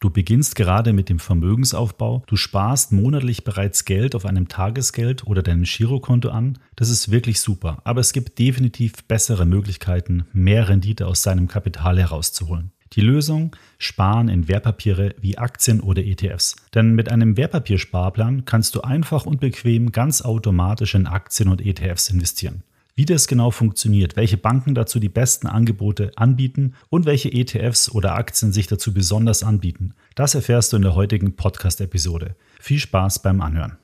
Du beginnst gerade mit dem Vermögensaufbau, du sparst monatlich bereits Geld auf einem Tagesgeld oder deinem Girokonto an. Das ist wirklich super, aber es gibt definitiv bessere Möglichkeiten, mehr Rendite aus seinem Kapital herauszuholen. Die Lösung? Sparen in Wertpapiere wie Aktien oder ETFs. Denn mit einem Wertpapiersparplan kannst du einfach und bequem ganz automatisch in Aktien und ETFs investieren. Wie das genau funktioniert, welche Banken dazu die besten Angebote anbieten und welche ETFs oder Aktien sich dazu besonders anbieten, das erfährst du in der heutigen Podcast-Episode. Viel Spaß beim Anhören.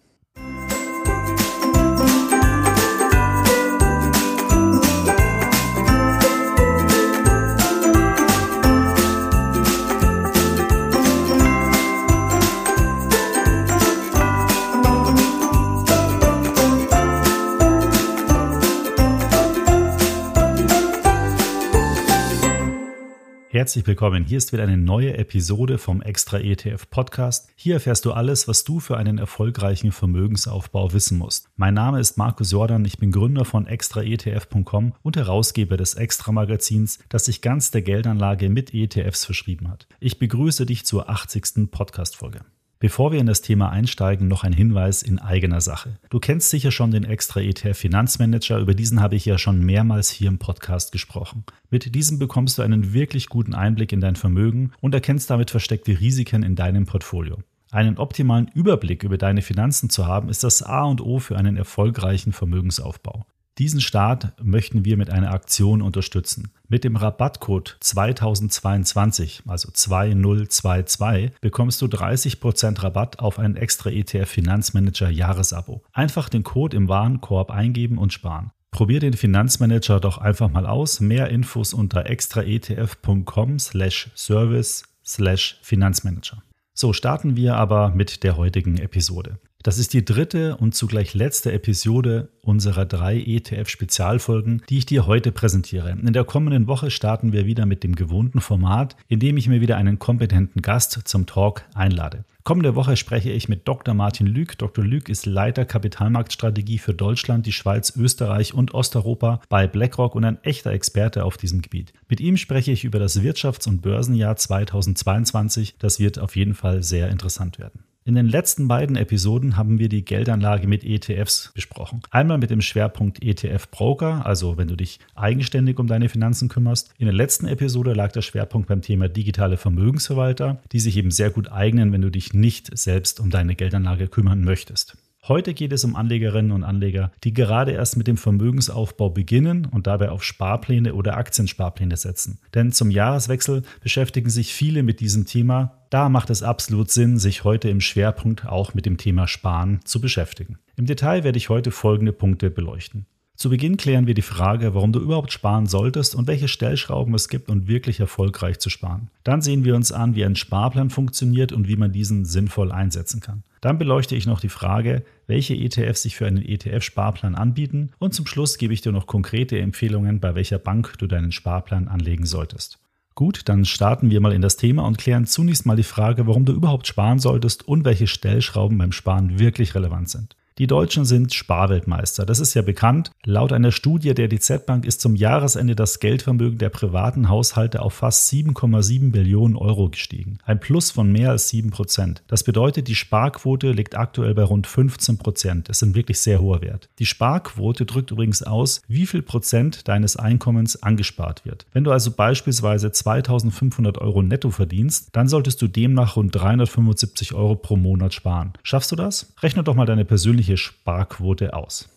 Herzlich willkommen. Hier ist wieder eine neue Episode vom Extra ETF Podcast. Hier erfährst du alles, was du für einen erfolgreichen Vermögensaufbau wissen musst. Mein Name ist Markus Jordan. Ich bin Gründer von extraetf.com und Herausgeber des Extra Magazins, das sich ganz der Geldanlage mit ETFs verschrieben hat. Ich begrüße dich zur 80. Podcast Folge. Bevor wir in das Thema einsteigen, noch ein Hinweis in eigener Sache. Du kennst sicher schon den extra ETF Finanzmanager, über diesen habe ich ja schon mehrmals hier im Podcast gesprochen. Mit diesem bekommst du einen wirklich guten Einblick in dein Vermögen und erkennst damit versteckte Risiken in deinem Portfolio. Einen optimalen Überblick über deine Finanzen zu haben, ist das A und O für einen erfolgreichen Vermögensaufbau. Diesen Start möchten wir mit einer Aktion unterstützen. Mit dem Rabattcode 2022, also 2022, bekommst du 30% Rabatt auf ein extra ETF Finanzmanager Jahresabo. Einfach den Code im Warenkorb eingeben und sparen. Probier den Finanzmanager doch einfach mal aus. Mehr Infos unter extraetf.com slash service slash Finanzmanager. So starten wir aber mit der heutigen Episode. Das ist die dritte und zugleich letzte Episode unserer drei ETF-Spezialfolgen, die ich dir heute präsentiere. In der kommenden Woche starten wir wieder mit dem gewohnten Format, in dem ich mir wieder einen kompetenten Gast zum Talk einlade. Kommende Woche spreche ich mit Dr. Martin Lüg. Dr. Lüg ist Leiter Kapitalmarktstrategie für Deutschland, die Schweiz, Österreich und Osteuropa bei BlackRock und ein echter Experte auf diesem Gebiet. Mit ihm spreche ich über das Wirtschafts- und Börsenjahr 2022. Das wird auf jeden Fall sehr interessant werden. In den letzten beiden Episoden haben wir die Geldanlage mit ETFs besprochen. Einmal mit dem Schwerpunkt ETF Broker, also wenn du dich eigenständig um deine Finanzen kümmerst. In der letzten Episode lag der Schwerpunkt beim Thema digitale Vermögensverwalter, die sich eben sehr gut eignen, wenn du dich nicht selbst um deine Geldanlage kümmern möchtest. Heute geht es um Anlegerinnen und Anleger, die gerade erst mit dem Vermögensaufbau beginnen und dabei auf Sparpläne oder Aktiensparpläne setzen. Denn zum Jahreswechsel beschäftigen sich viele mit diesem Thema. Da macht es absolut Sinn, sich heute im Schwerpunkt auch mit dem Thema Sparen zu beschäftigen. Im Detail werde ich heute folgende Punkte beleuchten. Zu Beginn klären wir die Frage, warum du überhaupt sparen solltest und welche Stellschrauben es gibt, um wirklich erfolgreich zu sparen. Dann sehen wir uns an, wie ein Sparplan funktioniert und wie man diesen sinnvoll einsetzen kann. Dann beleuchte ich noch die Frage, welche ETFs sich für einen ETF-Sparplan anbieten und zum Schluss gebe ich dir noch konkrete Empfehlungen, bei welcher Bank du deinen Sparplan anlegen solltest. Gut, dann starten wir mal in das Thema und klären zunächst mal die Frage, warum du überhaupt sparen solltest und welche Stellschrauben beim Sparen wirklich relevant sind. Die Deutschen sind Sparweltmeister. Das ist ja bekannt. Laut einer Studie der DZ Bank ist zum Jahresende das Geldvermögen der privaten Haushalte auf fast 7,7 Billionen Euro gestiegen. Ein Plus von mehr als 7 Prozent. Das bedeutet, die Sparquote liegt aktuell bei rund 15 Prozent. Das ist ein wirklich sehr hoher Wert. Die Sparquote drückt übrigens aus, wie viel Prozent deines Einkommens angespart wird. Wenn du also beispielsweise 2500 Euro netto verdienst, dann solltest du demnach rund 375 Euro pro Monat sparen. Schaffst du das? Rechne doch mal deine persönliche persönliche Sparquote aus.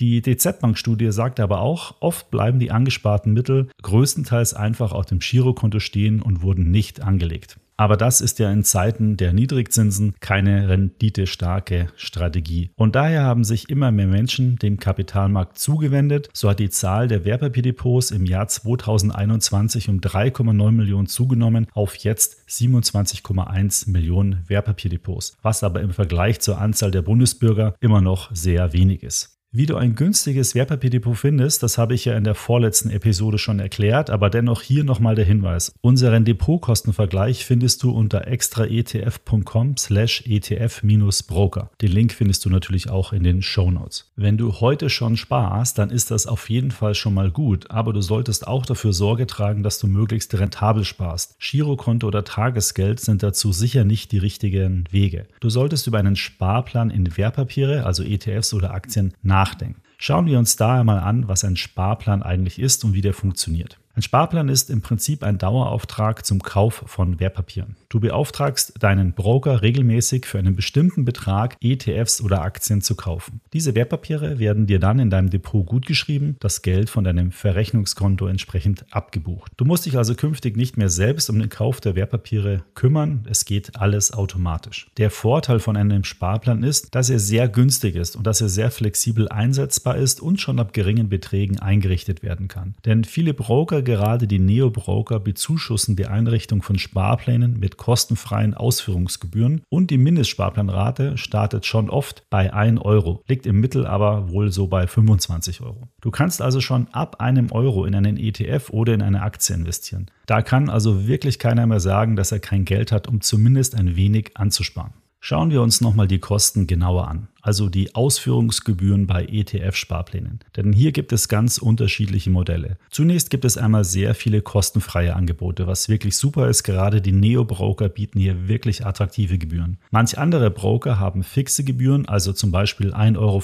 Die DZ-Bank-Studie sagt aber auch, oft bleiben die angesparten Mittel größtenteils einfach auf dem Girokonto stehen und wurden nicht angelegt. Aber das ist ja in Zeiten der Niedrigzinsen keine renditestarke Strategie. Und daher haben sich immer mehr Menschen dem Kapitalmarkt zugewendet. So hat die Zahl der Wertpapierdepots im Jahr 2021 um 3,9 Millionen zugenommen auf jetzt 27,1 Millionen Wertpapierdepots, was aber im Vergleich zur Anzahl der Bundesbürger immer noch sehr wenig ist. Wie du ein günstiges Wertpapierdepot findest, das habe ich ja in der vorletzten Episode schon erklärt, aber dennoch hier nochmal der Hinweis. Unseren Depotkostenvergleich findest du unter extraetf.com slash etf-broker. Den Link findest du natürlich auch in den Show Notes. Wenn du heute schon sparst, dann ist das auf jeden Fall schon mal gut, aber du solltest auch dafür Sorge tragen, dass du möglichst rentabel sparst. Girokonto oder Tagesgeld sind dazu sicher nicht die richtigen Wege. Du solltest über einen Sparplan in Wertpapiere, also ETFs oder Aktien, nachdenken nachdenken. Schauen wir uns daher mal an, was ein Sparplan eigentlich ist und wie der funktioniert. Ein Sparplan ist im Prinzip ein Dauerauftrag zum Kauf von Wertpapieren. Du beauftragst deinen Broker regelmäßig für einen bestimmten Betrag ETFs oder Aktien zu kaufen. Diese Wertpapiere werden dir dann in deinem Depot gutgeschrieben, das Geld von deinem Verrechnungskonto entsprechend abgebucht. Du musst dich also künftig nicht mehr selbst um den Kauf der Wertpapiere kümmern, es geht alles automatisch. Der Vorteil von einem Sparplan ist, dass er sehr günstig ist und dass er sehr flexibel einsetzbar ist und schon ab geringen Beträgen eingerichtet werden kann. Denn viele Broker gerade die Neo-Broker bezuschussen die Einrichtung von Sparplänen mit kostenfreien Ausführungsgebühren und die Mindestsparplanrate startet schon oft bei 1 Euro, liegt im Mittel aber wohl so bei 25 Euro. Du kannst also schon ab einem Euro in einen ETF oder in eine Aktie investieren. Da kann also wirklich keiner mehr sagen, dass er kein Geld hat, um zumindest ein wenig anzusparen. Schauen wir uns nochmal die Kosten genauer an also die Ausführungsgebühren bei ETF-Sparplänen. Denn hier gibt es ganz unterschiedliche Modelle. Zunächst gibt es einmal sehr viele kostenfreie Angebote, was wirklich super ist. Gerade die Neo-Broker bieten hier wirklich attraktive Gebühren. Manch andere Broker haben fixe Gebühren, also zum Beispiel 1,50 Euro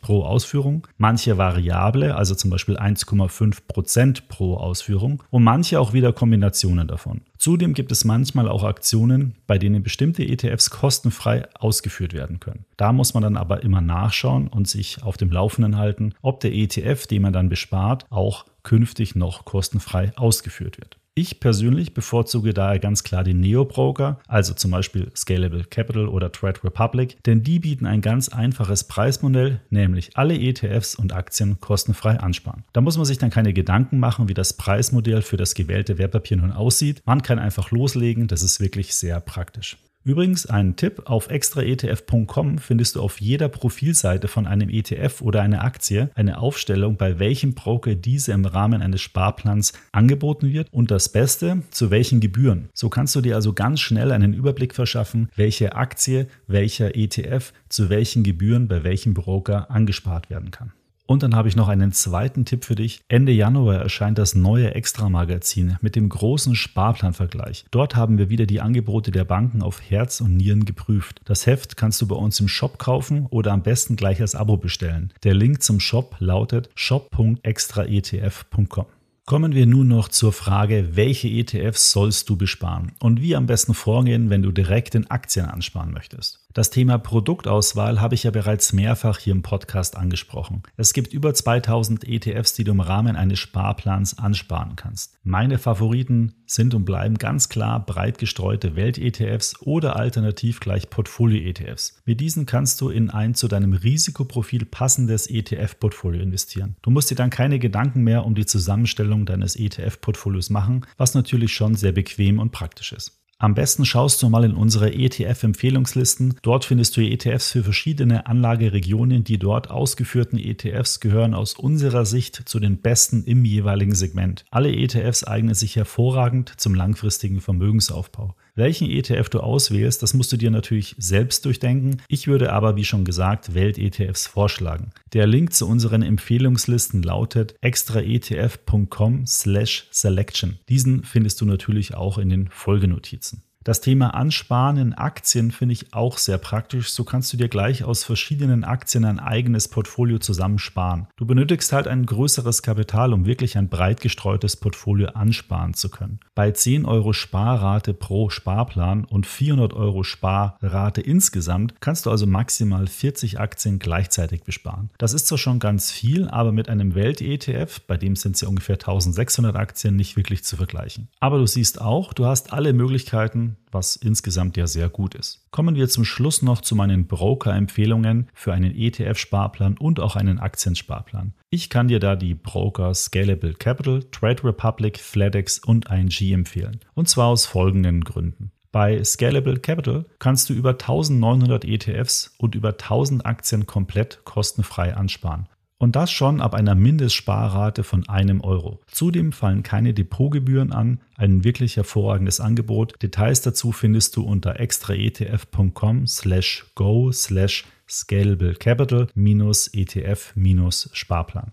pro Ausführung, manche variable, also zum Beispiel 1,5 Prozent pro Ausführung und manche auch wieder Kombinationen davon. Zudem gibt es manchmal auch Aktionen, bei denen bestimmte ETFs kostenfrei ausgeführt werden können. Da muss man dann aber immer nachschauen und sich auf dem Laufenden halten, ob der ETF, den man dann bespart, auch künftig noch kostenfrei ausgeführt wird. Ich persönlich bevorzuge daher ganz klar den Neo-Broker, also zum Beispiel Scalable Capital oder Trade Republic, denn die bieten ein ganz einfaches Preismodell, nämlich alle ETFs und Aktien kostenfrei ansparen. Da muss man sich dann keine Gedanken machen, wie das Preismodell für das gewählte Wertpapier nun aussieht. Man kann einfach loslegen, das ist wirklich sehr praktisch. Übrigens, einen Tipp, auf extraetf.com findest du auf jeder Profilseite von einem ETF oder einer Aktie eine Aufstellung, bei welchem Broker diese im Rahmen eines Sparplans angeboten wird und das Beste, zu welchen Gebühren. So kannst du dir also ganz schnell einen Überblick verschaffen, welche Aktie, welcher ETF zu welchen Gebühren bei welchem Broker angespart werden kann. Und dann habe ich noch einen zweiten Tipp für dich. Ende Januar erscheint das neue Extra-Magazin mit dem großen Sparplanvergleich. Dort haben wir wieder die Angebote der Banken auf Herz und Nieren geprüft. Das Heft kannst du bei uns im Shop kaufen oder am besten gleich als Abo bestellen. Der Link zum Shop lautet shop.extraetf.com. Kommen wir nun noch zur Frage, welche ETFs sollst du besparen und wie am besten vorgehen, wenn du direkt in Aktien ansparen möchtest. Das Thema Produktauswahl habe ich ja bereits mehrfach hier im Podcast angesprochen. Es gibt über 2000 ETFs, die du im Rahmen eines Sparplans ansparen kannst. Meine Favoriten sind und bleiben ganz klar breit gestreute Welt-ETFs oder alternativ gleich Portfolio-ETFs. Mit diesen kannst du in ein zu deinem Risikoprofil passendes ETF-Portfolio investieren. Du musst dir dann keine Gedanken mehr um die Zusammenstellung deines ETF-Portfolios machen, was natürlich schon sehr bequem und praktisch ist. Am besten schaust du mal in unsere ETF-Empfehlungslisten. Dort findest du ETFs für verschiedene Anlageregionen. Die dort ausgeführten ETFs gehören aus unserer Sicht zu den besten im jeweiligen Segment. Alle ETFs eignen sich hervorragend zum langfristigen Vermögensaufbau. Welchen ETF du auswählst, das musst du dir natürlich selbst durchdenken. Ich würde aber, wie schon gesagt, Welt-ETFs vorschlagen. Der Link zu unseren Empfehlungslisten lautet extraetf.com/selection. Diesen findest du natürlich auch in den Folgenotizen. Das Thema Ansparen in Aktien finde ich auch sehr praktisch. So kannst du dir gleich aus verschiedenen Aktien ein eigenes Portfolio zusammensparen. Du benötigst halt ein größeres Kapital, um wirklich ein breit gestreutes Portfolio ansparen zu können. Bei 10 Euro Sparrate pro Sparplan und 400 Euro Sparrate insgesamt kannst du also maximal 40 Aktien gleichzeitig besparen. Das ist zwar schon ganz viel, aber mit einem Welt-ETF, bei dem sind es ja ungefähr 1600 Aktien, nicht wirklich zu vergleichen. Aber du siehst auch, du hast alle Möglichkeiten, was insgesamt ja sehr gut ist. Kommen wir zum Schluss noch zu meinen Broker-Empfehlungen für einen ETF-Sparplan und auch einen Aktiensparplan. Ich kann dir da die Broker Scalable Capital, Trade Republic, FedEx und ING empfehlen. Und zwar aus folgenden Gründen. Bei Scalable Capital kannst du über 1900 ETFs und über 1000 Aktien komplett kostenfrei ansparen. Und das schon ab einer Mindestsparrate von einem Euro. Zudem fallen keine Depotgebühren an, ein wirklich hervorragendes Angebot. Details dazu findest du unter extraetf.com slash go slash scalable capital minus ETF minus Sparplan.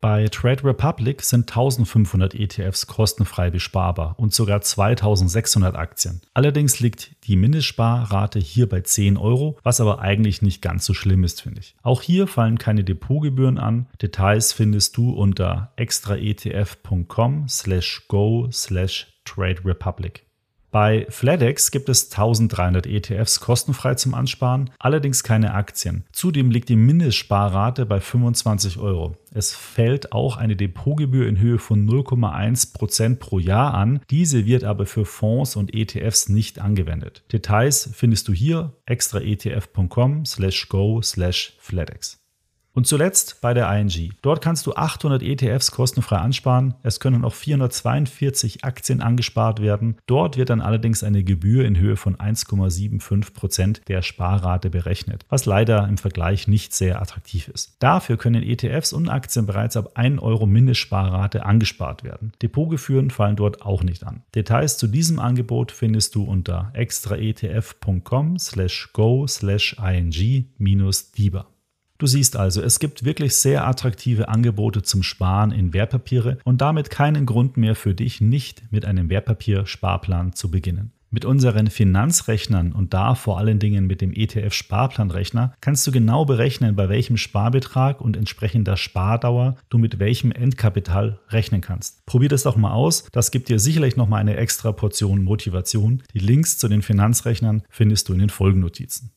Bei Trade Republic sind 1500 ETFs kostenfrei besparbar und sogar 2600 Aktien. Allerdings liegt die Mindestsparrate hier bei 10 Euro, was aber eigentlich nicht ganz so schlimm ist, finde ich. Auch hier fallen keine Depotgebühren an. Details findest du unter extraetf.com slash go slash Trade Republic. Bei FlatEx gibt es 1300 ETFs kostenfrei zum Ansparen, allerdings keine Aktien. Zudem liegt die Mindestsparrate bei 25 Euro. Es fällt auch eine Depotgebühr in Höhe von 0,1% pro Jahr an. Diese wird aber für Fonds und ETFs nicht angewendet. Details findest du hier extraetf.com slash go slash FlatEx. Und zuletzt bei der ING. Dort kannst du 800 ETFs kostenfrei ansparen. Es können auch 442 Aktien angespart werden. Dort wird dann allerdings eine Gebühr in Höhe von 1,75% der Sparrate berechnet, was leider im Vergleich nicht sehr attraktiv ist. Dafür können ETFs und Aktien bereits ab 1 Euro Mindestsparrate angespart werden. Depotgebühren fallen dort auch nicht an. Details zu diesem Angebot findest du unter extraetf.com Du siehst also, es gibt wirklich sehr attraktive Angebote zum Sparen in Wertpapiere und damit keinen Grund mehr für dich, nicht mit einem Wertpapiersparplan zu beginnen. Mit unseren Finanzrechnern und da vor allen Dingen mit dem ETF-Sparplanrechner kannst du genau berechnen, bei welchem Sparbetrag und entsprechender Spardauer du mit welchem Endkapital rechnen kannst. Probier das doch mal aus, das gibt dir sicherlich noch mal eine extra Portion Motivation. Die Links zu den Finanzrechnern findest du in den Folgennotizen.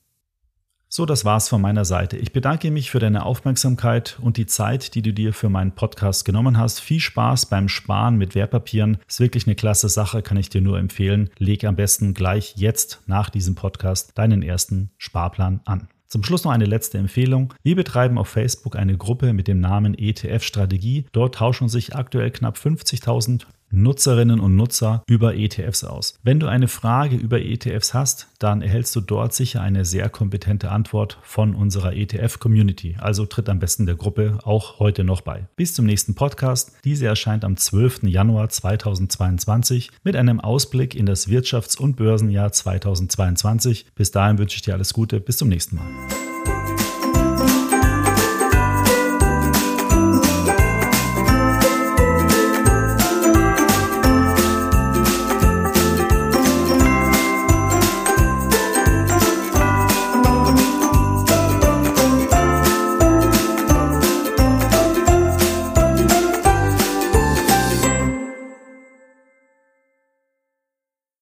So, das war's von meiner Seite. Ich bedanke mich für deine Aufmerksamkeit und die Zeit, die du dir für meinen Podcast genommen hast. Viel Spaß beim Sparen mit Wertpapieren. Ist wirklich eine klasse Sache, kann ich dir nur empfehlen. Leg am besten gleich jetzt nach diesem Podcast deinen ersten Sparplan an. Zum Schluss noch eine letzte Empfehlung. Wir betreiben auf Facebook eine Gruppe mit dem Namen ETF Strategie. Dort tauschen sich aktuell knapp 50.000 Nutzerinnen und Nutzer über ETFs aus. Wenn du eine Frage über ETFs hast, dann erhältst du dort sicher eine sehr kompetente Antwort von unserer ETF-Community. Also tritt am besten der Gruppe auch heute noch bei. Bis zum nächsten Podcast. Diese erscheint am 12. Januar 2022 mit einem Ausblick in das Wirtschafts- und Börsenjahr 2022. Bis dahin wünsche ich dir alles Gute. Bis zum nächsten Mal.